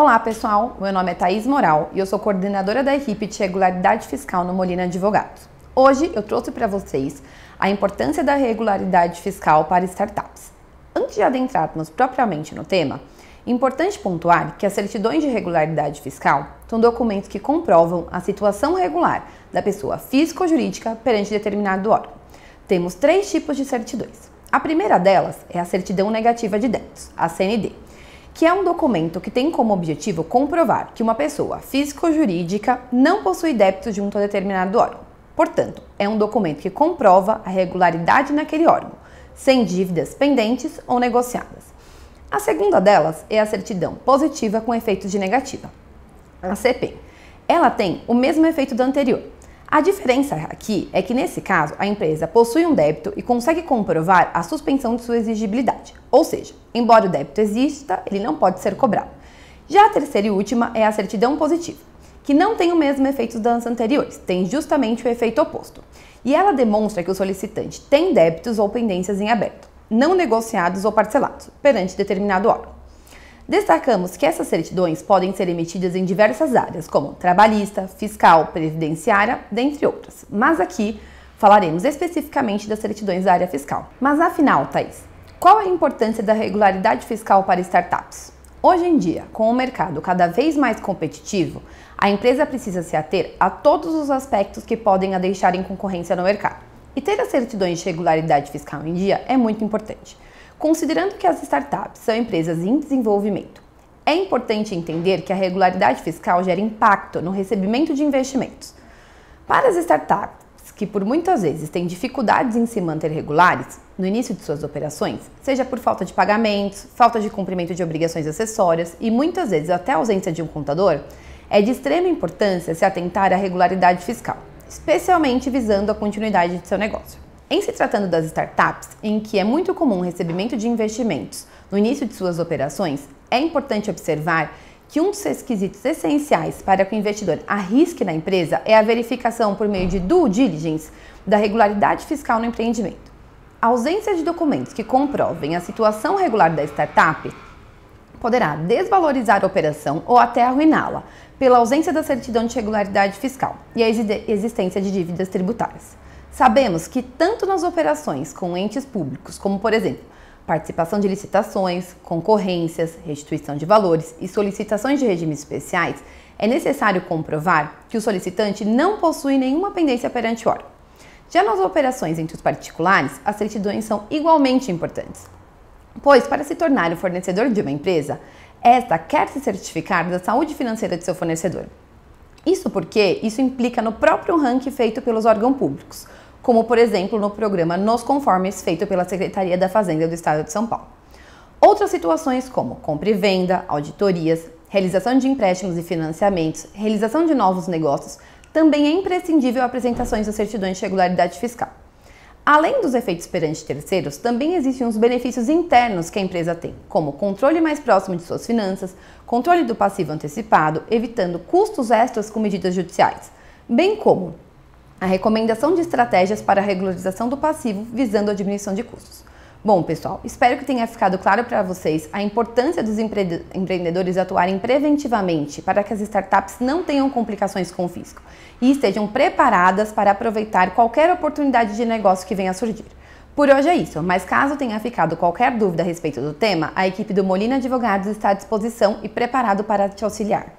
Olá pessoal, meu nome é Thaís Moral e eu sou coordenadora da equipe de regularidade fiscal no Molina Advogados. Hoje eu trouxe para vocês a importância da regularidade fiscal para startups. Antes de adentrarmos propriamente no tema, é importante pontuar que as certidões de regularidade fiscal são documentos que comprovam a situação regular da pessoa física ou jurídica perante determinado órgão. Temos três tipos de certidões. A primeira delas é a certidão negativa de débitos, a CND que é um documento que tem como objetivo comprovar que uma pessoa física ou jurídica não possui débitos junto a determinado órgão. Portanto, é um documento que comprova a regularidade naquele órgão, sem dívidas pendentes ou negociadas. A segunda delas é a certidão positiva com efeitos de negativa, a CP. Ela tem o mesmo efeito da anterior, a diferença aqui é que, nesse caso, a empresa possui um débito e consegue comprovar a suspensão de sua exigibilidade. Ou seja, embora o débito exista, ele não pode ser cobrado. Já a terceira e última é a certidão positiva, que não tem o mesmo efeito das anteriores, tem justamente o efeito oposto. E ela demonstra que o solicitante tem débitos ou pendências em aberto, não negociados ou parcelados, perante determinado órgão. Destacamos que essas certidões podem ser emitidas em diversas áreas, como trabalhista, fiscal, previdenciária, dentre outras. Mas aqui falaremos especificamente das certidões da área fiscal. Mas afinal, Thaís, qual a importância da regularidade fiscal para startups? Hoje em dia, com o mercado cada vez mais competitivo, a empresa precisa se ater a todos os aspectos que podem a deixar em concorrência no mercado. E ter as certidões de regularidade fiscal em dia é muito importante. Considerando que as startups são empresas em desenvolvimento, é importante entender que a regularidade fiscal gera impacto no recebimento de investimentos. Para as startups que por muitas vezes têm dificuldades em se manter regulares no início de suas operações, seja por falta de pagamentos, falta de cumprimento de obrigações acessórias e muitas vezes até ausência de um contador, é de extrema importância se atentar à regularidade fiscal, especialmente visando a continuidade de seu negócio. Em se tratando das startups, em que é muito comum o recebimento de investimentos no início de suas operações, é importante observar que um dos requisitos essenciais para que o investidor arrisque na empresa é a verificação por meio de due diligence da regularidade fiscal no empreendimento. A ausência de documentos que comprovem a situação regular da startup poderá desvalorizar a operação ou até arruiná-la, pela ausência da certidão de regularidade fiscal e a existência de dívidas tributárias. Sabemos que tanto nas operações com entes públicos, como por exemplo, participação de licitações, concorrências, restituição de valores e solicitações de regimes especiais, é necessário comprovar que o solicitante não possui nenhuma pendência perante o órgão. Já nas operações entre os particulares, as certidões são igualmente importantes, pois para se tornar o fornecedor de uma empresa, esta quer se certificar da saúde financeira de seu fornecedor. Isso porque isso implica no próprio ranking feito pelos órgãos públicos, como por exemplo no programa Nos Conformes feito pela Secretaria da Fazenda do Estado de São Paulo. Outras situações como compra e venda, auditorias, realização de empréstimos e financiamentos, realização de novos negócios, também é imprescindível apresentações das certidões de regularidade fiscal. Além dos efeitos perante terceiros, também existem os benefícios internos que a empresa tem, como controle mais próximo de suas finanças, controle do passivo antecipado, evitando custos extras com medidas judiciais, bem como a recomendação de estratégias para a regularização do passivo visando a diminuição de custos. Bom, pessoal, espero que tenha ficado claro para vocês a importância dos empre empreendedores atuarem preventivamente para que as startups não tenham complicações com o fisco e estejam preparadas para aproveitar qualquer oportunidade de negócio que venha a surgir. Por hoje é isso, mas caso tenha ficado qualquer dúvida a respeito do tema, a equipe do Molina Advogados está à disposição e preparado para te auxiliar.